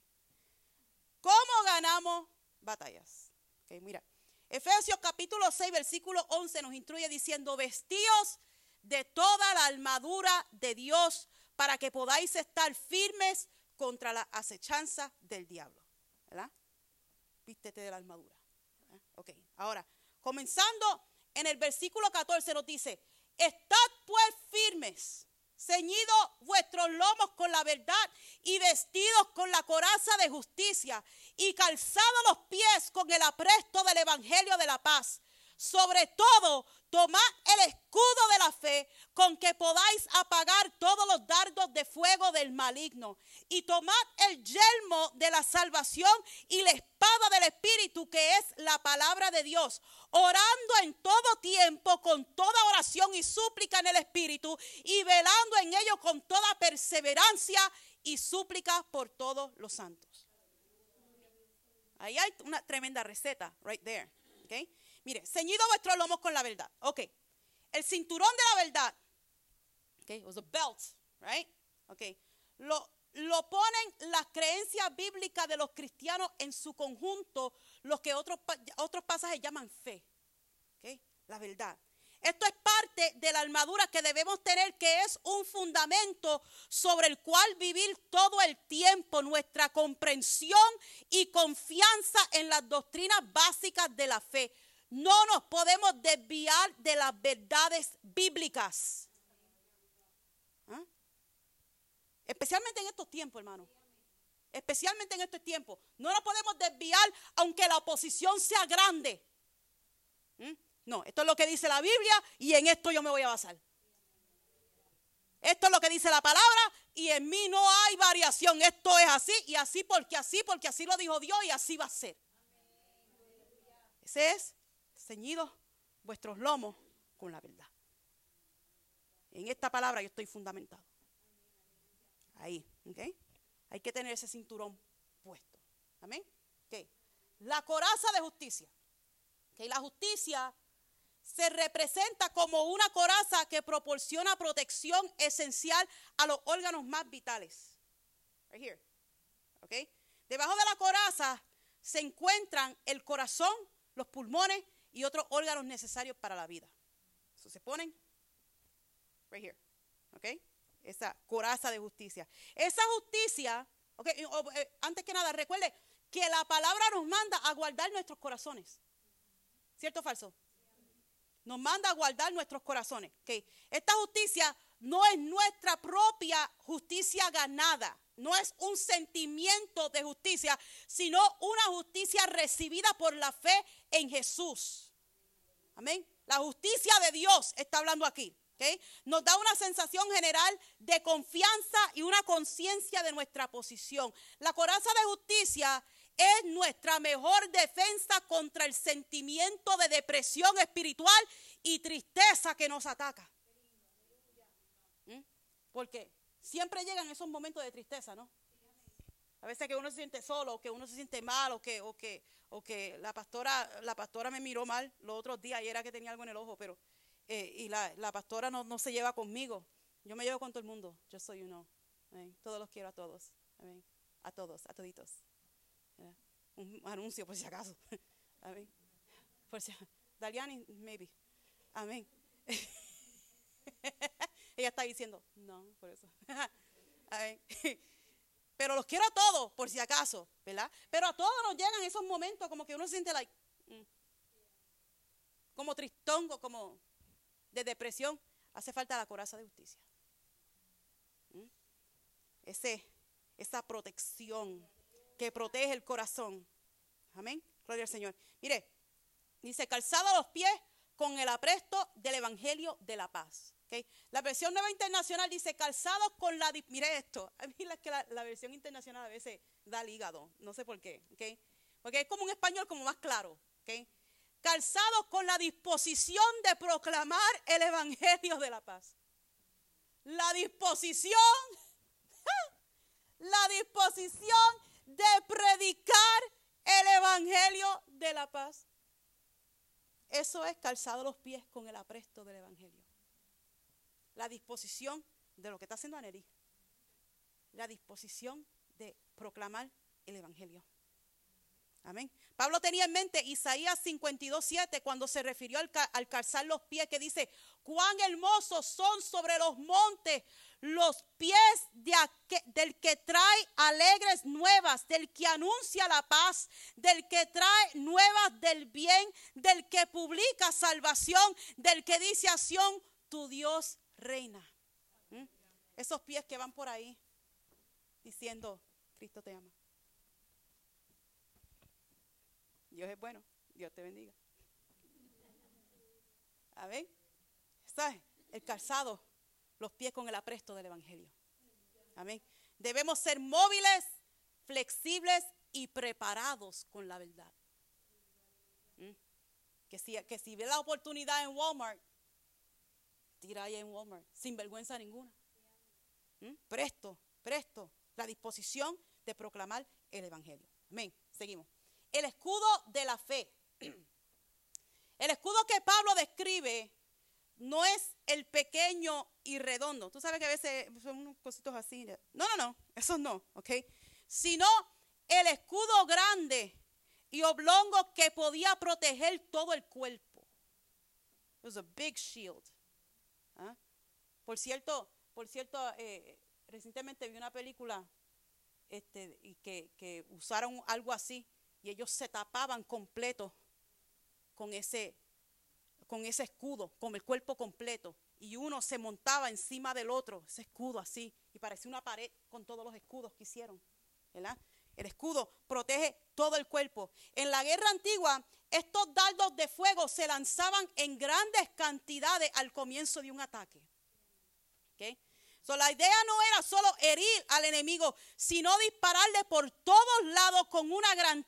¿Cómo ganamos batallas? Ok, mira. Efesios capítulo 6, versículo 11 nos instruye diciendo, vestíos de toda la armadura de Dios para que podáis estar firmes contra la acechanza del diablo. ¿Verdad? De la armadura. ¿verdad? Ok, ahora, comenzando en el versículo 14 nos dice, estad pues firmes, ceñidos vuestros lomos con la verdad y vestidos con la coraza de justicia y calzados los pies con el apresto del evangelio de la paz. Sobre todo, tomad el escudo de la fe con que podáis apagar todos los fuego del maligno. Y tomad el yelmo de la salvación y la espada del Espíritu, que es la palabra de Dios, orando en todo tiempo con toda oración y súplica en el Espíritu y velando en ello con toda perseverancia y súplica por todos los santos. Ahí hay una tremenda receta, right there. ¿ok? Mire, ceñido vuestros lomos con la verdad. Ok. El cinturón de la verdad. Ok, was a belt, right? Lo, ponen las creencias bíblicas de los cristianos en su conjunto, los que otros, otros pasajes llaman fe. Ok, la verdad. Esto es parte de la armadura que debemos tener, que es un fundamento sobre el cual vivir todo el tiempo nuestra comprensión y confianza en las doctrinas básicas de la fe. No nos podemos desviar de las verdades bíblicas. ¿Ah? Especialmente en estos tiempos, hermano. Especialmente en estos tiempos. No nos podemos desviar aunque la oposición sea grande. ¿Mm? No, esto es lo que dice la Biblia y en esto yo me voy a basar. Esto es lo que dice la palabra y en mí no hay variación. Esto es así y así porque así, porque así lo dijo Dios y así va a ser. Ese es ceñidos vuestros lomos con la verdad. En esta palabra yo estoy fundamentado. Ahí, ¿ok? Hay que tener ese cinturón puesto. Amén. ¿Ok? La coraza de justicia. ¿ok? La justicia se representa como una coraza que proporciona protección esencial a los órganos más vitales. Right here. ¿Ok? Debajo de la coraza se encuentran el corazón, los pulmones y otros órganos necesarios para la vida. Eso se ponen right here. ¿Ok? Esa coraza de justicia. Esa justicia, eh, antes que nada, recuerde que la palabra nos manda a guardar nuestros corazones. ¿Cierto o falso? Nos manda a guardar nuestros corazones. Esta justicia no es nuestra propia justicia ganada no es un sentimiento de justicia, sino una justicia recibida por la fe en Jesús. Amén. La justicia de Dios está hablando aquí. Nos da una sensación general de confianza y una conciencia de nuestra posición. La coraza de justicia es nuestra mejor defensa contra el sentimiento de depresión espiritual y tristeza que nos ataca. ¿Mm? ¿Por qué? siempre llegan esos momentos de tristeza, ¿no? A veces que uno se siente solo, o que uno se siente mal, o que, o que, o que la pastora, la pastora me miró mal los otros días y era que tenía algo en el ojo, pero eh, y la, la pastora no, no, se lleva conmigo. Yo me llevo con todo el mundo. Yo soy uno. Todos los quiero a todos. A todos, a toditos. Un anuncio por si acaso. <laughs> Amén. Por si, Daliani, maybe. Amén. <laughs> Ella está diciendo, no, por eso. <laughs> Pero los quiero a todos, por si acaso, ¿verdad? Pero a todos nos llegan esos momentos como que uno se siente like, mm, como tristongo, como de depresión. Hace falta la coraza de justicia. ¿Mm? Ese, esa protección que protege el corazón. Amén. Gloria al Señor. Mire, dice, calzado los pies con el apresto del Evangelio de la paz. La versión nueva internacional dice calzados con la... Mire esto, <laughs> a mí es que la, versión internacional a veces da el hígado, no sé por qué, porque es como un español como más claro. Calzados con la disposición de proclamar el Evangelio de la paz. La disposición, <laughs> la disposición de predicar el Evangelio de la paz. Eso es calzado los pies con el apresto del Evangelio la disposición de lo que está haciendo Anerí. La disposición de proclamar el Evangelio. Amén. Pablo tenía en mente Isaías 52, 7 cuando se refirió al, calzar los pies, que dice, cuán hermosos son sobre los montes los pies de del que trae alegres nuevas, del que anuncia la paz, del que trae nuevas del bien, del que publica salvación, del que dice a tu Dios reina. ¿Mm? Esos pies que van por ahí diciendo, Cristo te ama. Dios es bueno, Dios te bendiga. Amén. ¿Sabes? El calzado, los pies con el apresto del Evangelio. Amén. Debemos ser móviles, flexibles y preparados con la verdad. ¿Mm? Que si, que si ve la oportunidad en Walmart, tira ahí en Walmart, sin vergüenza ninguna. ¿Mm? Presto, presto, la disposición de proclamar el Evangelio. Amén. Seguimos. El escudo de la fe. El escudo que Pablo describe no es el pequeño y redondo. Tú sabes que a veces son unos cositos así. No, no, no, eso no, ¿ok? Sino el escudo grande y oblongo que podía proteger todo el cuerpo. It was a big shield. ¿Ah? Por cierto, por cierto, eh, recientemente vi una película este, y que, usaron algo así y ellos se tapaban completo con ese, con ese escudo, con el cuerpo completo. Y uno se montaba encima del otro, ese escudo así, y parecía una pared con todos los escudos que hicieron. ¿verdad? El escudo protege todo el cuerpo. En la guerra antigua, estos dardos de fuego se lanzaban en grandes cantidades al comienzo de un ataque. La idea no era solo herir al enemigo, sino dispararle por todos lados con una gran,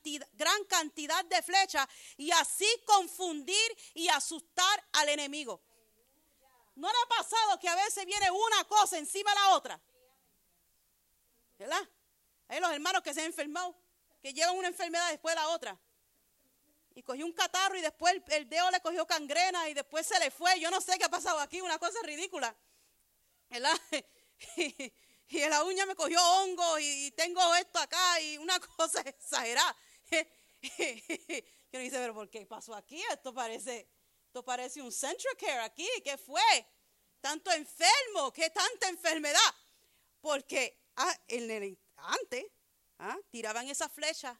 cantidad de flechas y así confundir y asustar al enemigo. ¿No le ha pasado que a veces viene una cosa encima de la otra? ¿Verdad? Hay los hermanos que se han enfermado, que llevan una enfermedad después de la otra. Y cogió un catarro y después el, dedo le cogió cangrena y después se le fue. Yo no sé qué ha pasado aquí, una cosa ridícula. ¿Verdad? <laughs> y la uña me cogió hongo y tengo esto acá y una <laughs> cosa exagerada. <laughs> Yo dice, pero ¿por qué pasó aquí? Esto parece, esto parece un Central Care aquí. ¿Qué fue? Tanto enfermo, ¿qué tanta enfermedad? Porque ah, antes ah, tiraban esa flecha,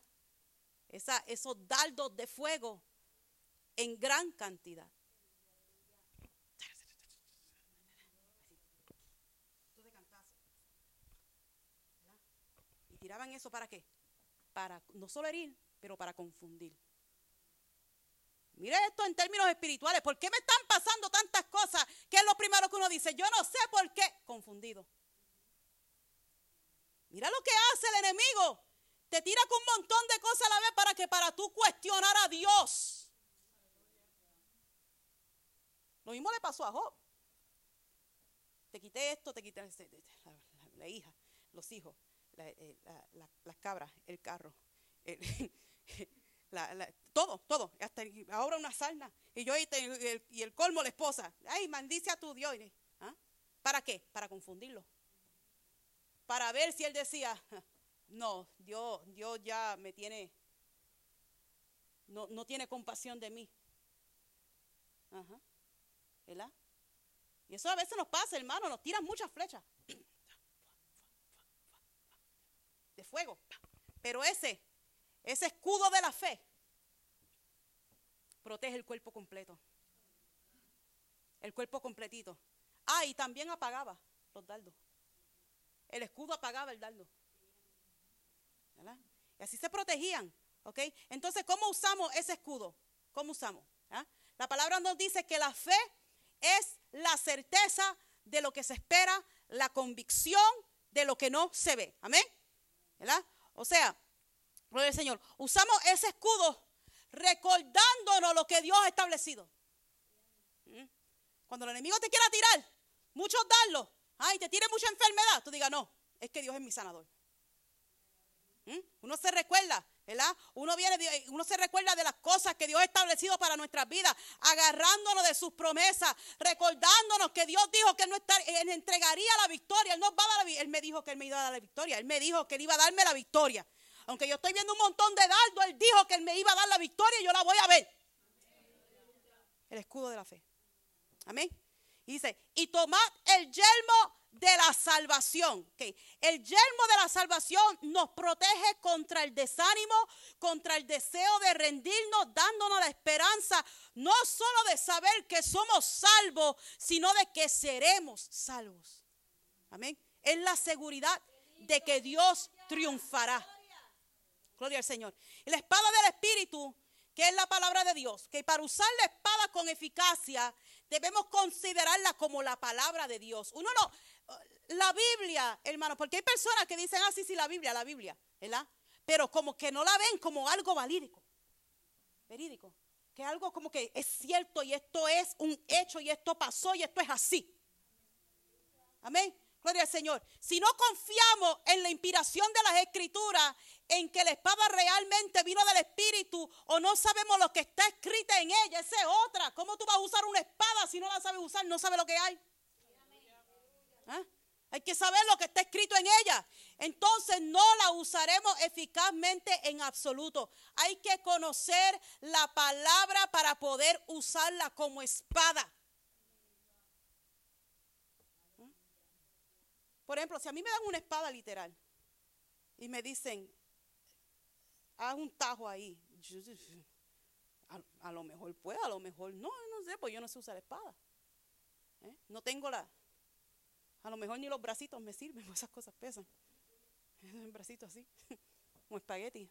esa, esos dardos de fuego en gran cantidad. Tiraban eso para qué? Para no solo herir, pero para confundir. Mire esto en términos espirituales. ¿Por qué me están pasando tantas cosas? ¿Qué es lo primero que uno dice? Yo no sé por qué. Confundido. Mira lo que hace el enemigo. Te tira con un montón de cosas a la vez para que para tú cuestionar a Dios. Lo mismo le pasó a Job. Te quité esto, te quité la, hija, los hijos, eh, las cabras, el carro, <laughs> todo, todo. Hasta ahora una sarna. Y yo y el, colmo la esposa. Ay, maldice a tu Dios. ¿Ah? ¿Para qué? Para confundirlo. Para ver si él decía, <laughs> no, Dios, Dios ya me tiene, no, no tiene compasión de mí. ¿verdad? Y eso a veces nos pasa, hermano, nos tiran muchas flechas fuego. Pero ese, ese escudo de la fe, protege el cuerpo completo. El cuerpo completito. Ah, y también apagaba los dardos. El escudo apagaba el dardo. Y así se protegían. ¿Ok? Entonces, ¿cómo usamos ese escudo? ¿Cómo usamos? ¿Ah? La palabra nos dice que la fe es la certeza de lo que se espera, la convicción de lo que no se ve. Amén. ¿Verdad? O sea, gloria al Señor, usamos ese escudo recordándonos lo que Dios ha establecido. ¿Mm? Cuando el enemigo te quiera tirar, muchos darlo, ay, te tire mucha enfermedad, tú digas, no, es que Dios es mi sanador. ¿Mm? Uno se recuerda, ¿verdad? Uno viene, uno se recuerda de las cosas que Dios ha establecido para nuestras vidas, agarrándonos de sus promesas, recordándonos que Dios dijo que Él, no entregaría la victoria. Él nos va a dar la, Él me dijo que Él me iba a dar la victoria. Él me dijo que Él iba a darme la victoria. Aunque yo estoy viendo un montón de dardo, Él dijo que Él me iba a dar la victoria y yo la voy a ver. El escudo de la fe. Amén. Y dice, y tomad el yelmo de la salvación. El yermo de la salvación nos protege contra el desánimo, contra el deseo de rendirnos, dándonos la esperanza no solo de saber que somos salvos, sino de que seremos salvos. Amén. Es la seguridad de que Dios triunfará. Gloria al Señor. La espada del Espíritu, que es la palabra de Dios, que para usar la espada con eficacia debemos considerarla como la palabra de Dios. Uno no, la Biblia, hermano, porque hay personas que dicen, ah, sí, sí, la Biblia, la Biblia, ¿verdad? Pero como que no la ven como algo valídico, verídico, que algo como que es cierto y esto es un hecho y esto pasó y esto es así. Amén. Gloria al Señor. Si no confiamos en la inspiración de las escrituras, en que la espada realmente vino del Espíritu, o no sabemos lo que está escrito en ella, esa es otra. ¿Cómo tú vas a usar una espada si no la sabes usar? No sabes lo que hay. ¿Ah? Hay que saber lo que está escrito en ella. Entonces no la usaremos eficazmente en absoluto. Hay que conocer la palabra para poder usarla como espada. ¿Mm? Por ejemplo, si a mí me dan una espada literal y me dicen, haz un tajo ahí, a, lo mejor puedo, a lo mejor no, no sé, pues yo no sé usar espada. ¿Eh? No tengo la, a lo mejor ni los bracitos me sirven, <laughs> esas cosas pesan. Un bracito así, <laughs> como espagueti.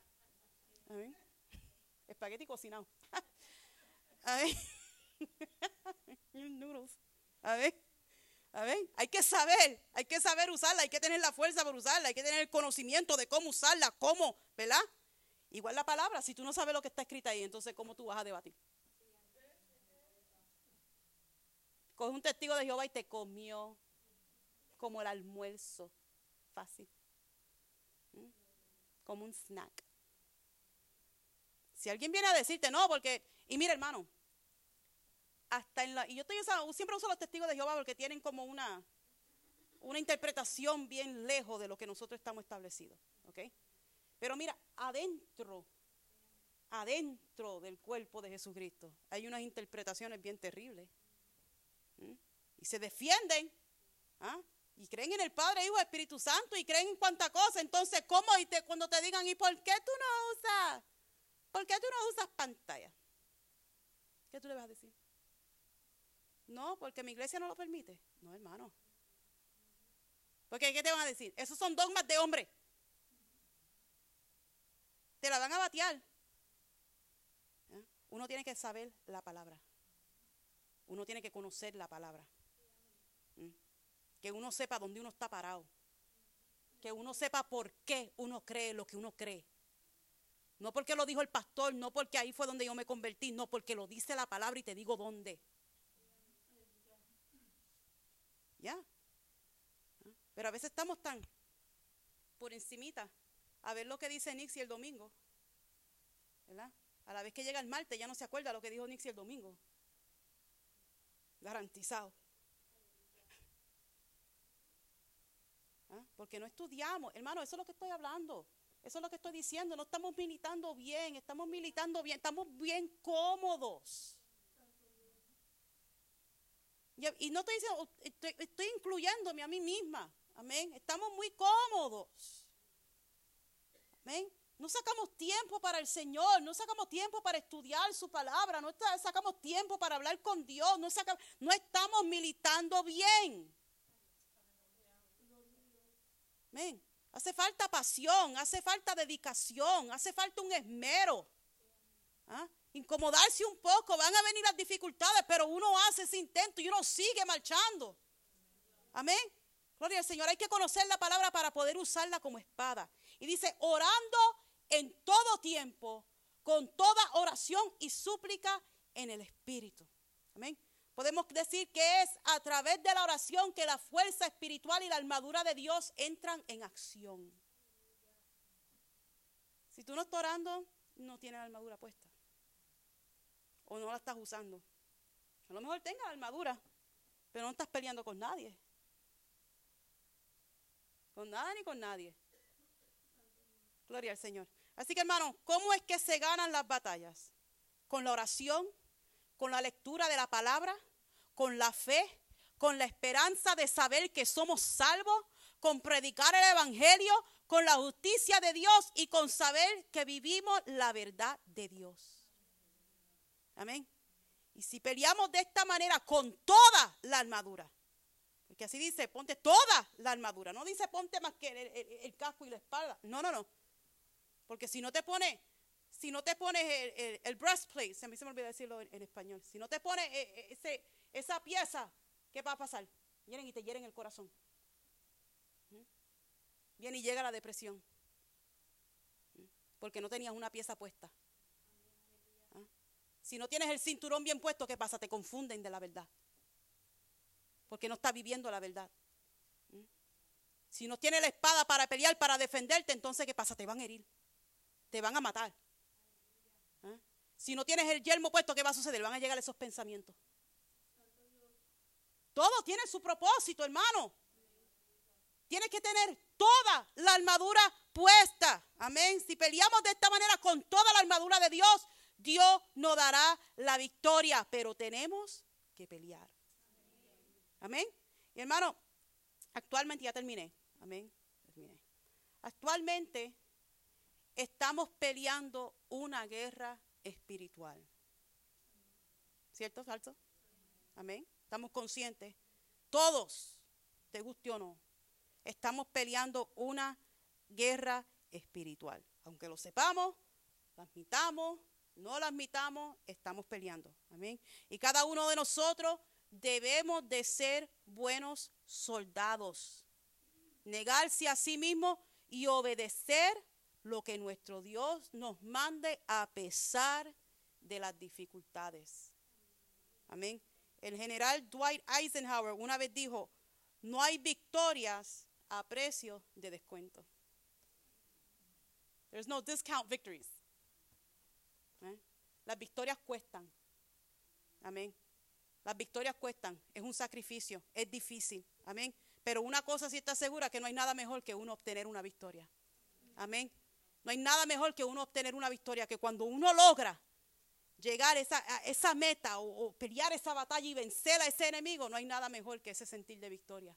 Espagueti cocinado. <laughs> A. Noodles. A ver. A ver, hay que saber, hay que saber usarla, hay que tener la fuerza para usarla, hay que tener el conocimiento de cómo usarla, cómo, ¿verdad? Igual la palabra, si tú no sabes lo que está escrita ahí, entonces ¿cómo tú vas a debatir? Coge un testigo de Jehová y te comió, como el almuerzo fácil, como un snack. Si alguien viene a decirte, no, porque, y mira hermano, hasta en la, y yo estoy usando, siempre uso los testigos de Jehová porque tienen como una, una interpretación bien lejos de lo que nosotros estamos establecidos. ¿Ok? Pero mira, adentro, adentro del cuerpo de Jesucristo hay unas interpretaciones bien terribles. Y se defienden. ¿ah? Y creen en el Padre, Hijo, Espíritu Santo y creen en cuánta cosa. Entonces, ¿cómo? Y te, cuando te digan, ¿y por qué tú no usas? ¿Por qué tú no usas pantalla? ¿Qué tú le vas a decir? No, porque mi iglesia no lo permite. No, hermano. Porque ¿qué te van a decir? Esos son dogmas de hombre. Te la van a batear. ¿Eh? Uno tiene que saber la palabra. Uno tiene que conocer la palabra. Que uno sepa dónde uno está parado. Que uno sepa por qué uno cree lo que uno cree. No porque lo dijo el pastor, no porque ahí fue donde yo me convertí, no porque lo dice la palabra y te digo dónde. Ya. Pero a veces estamos tan por encimita a ver lo que dice Nixie el domingo. ¿Verdad? A la vez que llega el martes ya no se acuerda lo que dijo Nixie el domingo. Garantizado. Porque no estudiamos. Hermano, eso es lo que estoy hablando. Eso es lo que estoy diciendo. No estamos militando bien, estamos militando bien, estamos bien cómodos. Y, no estoy diciendo, estoy, incluyéndome a mí misma. Amén. Estamos muy cómodos. Amén. No sacamos tiempo para el Señor, no sacamos tiempo para estudiar su palabra, no sacamos tiempo para hablar con Dios, no, no estamos militando bien. Amén. Hace falta pasión, hace falta dedicación, hace falta un esmero. ¿Ah? Incomodarse un poco, van a venir las dificultades, pero uno hace ese intento y uno sigue marchando. Amén. Gloria al Señor. Hay que conocer la palabra para poder usarla como espada. Y dice, orando en todo tiempo, con toda oración y súplica en el Espíritu. Amén. Podemos decir que es a través de la oración que la fuerza espiritual y la armadura de Dios entran en acción. Si tú no estás orando, no tienes la armadura puesta. O no la estás usando. A lo mejor tengas la armadura, pero no estás peleando con nadie. Con nada ni con nadie. Gloria al Señor. Así que hermano, ¿cómo es que se ganan las batallas? Con la oración, con la lectura de la palabra, con la fe, con la esperanza de saber que somos salvos, con predicar el Evangelio, con la justicia de Dios y con saber que vivimos la verdad de Dios. Amén. Y si peleamos de esta manera con toda la armadura, que así dice, ponte toda la armadura. No dice ponte más que el, casco y la espalda. No, no, no. Porque si no te pones, si no te pones el, breastplate, se me, olvidó decirlo en, español, si no te pones eh, eh, ese, esa pieza, ¿qué va a pasar? Vienen y te hieren el corazón. ¿Mm? Viene y llega la depresión. ¿Mm? Porque no tenías una pieza puesta. ¿Ah? Si no tienes el cinturón bien puesto, ¿qué pasa? Te confunden de la verdad porque no está viviendo la verdad. ¿Mm? Si no tiene la espada para pelear, para defenderte, entonces ¿qué pasa? Te van a herir, te van a matar. Si no tienes el yelmo puesto, ¿qué va a suceder? Van a llegar esos pensamientos. Todo tiene su propósito, hermano. Tienes que tener toda la armadura puesta. Amén. Si peleamos de esta manera con toda la armadura de Dios, Dios nos dará la victoria. Pero tenemos que pelear. Amén. Y hermano, actualmente ya terminé. Amén. Actualmente estamos peleando una guerra espiritual. ¿Cierto, falso? Amén. Estamos conscientes. Todos, te guste o no, estamos peleando una guerra espiritual. Aunque lo sepamos, la admitamos, no la admitamos, estamos peleando. Amén. Y cada uno de nosotros debemos de ser buenos soldados, negarse a sí mismo y obedecer lo que nuestro Dios nos mande a pesar de las dificultades. Amén. El general Dwight Eisenhower una vez dijo, no hay victorias a precio de descuento. There's no discount victories. Las victorias cuestan. Amén. Las victorias cuestan, es un sacrificio, es difícil. Amén. Pero una cosa sí está segura, que no hay nada mejor que uno obtener una victoria. Amén. No hay nada mejor que uno obtener una victoria, que cuando uno logra llegar a esa, meta o, pelear esa batalla y vencer a ese enemigo, no hay nada mejor que ese sentir de victoria.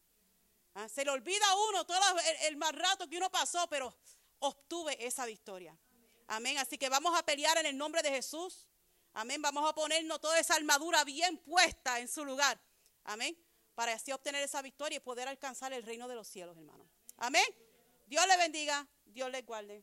¿Ah? Se le olvida a uno todo el, el mal rato que uno pasó, pero obtuve esa victoria. Amén. Así que vamos a pelear en el nombre de Jesús. Amén. Vamos a ponernos toda esa armadura bien puesta en su lugar. Amén. Para así obtener esa victoria y poder alcanzar el reino de los cielos, hermano. Amén. Dios le bendiga. Dios le guarde.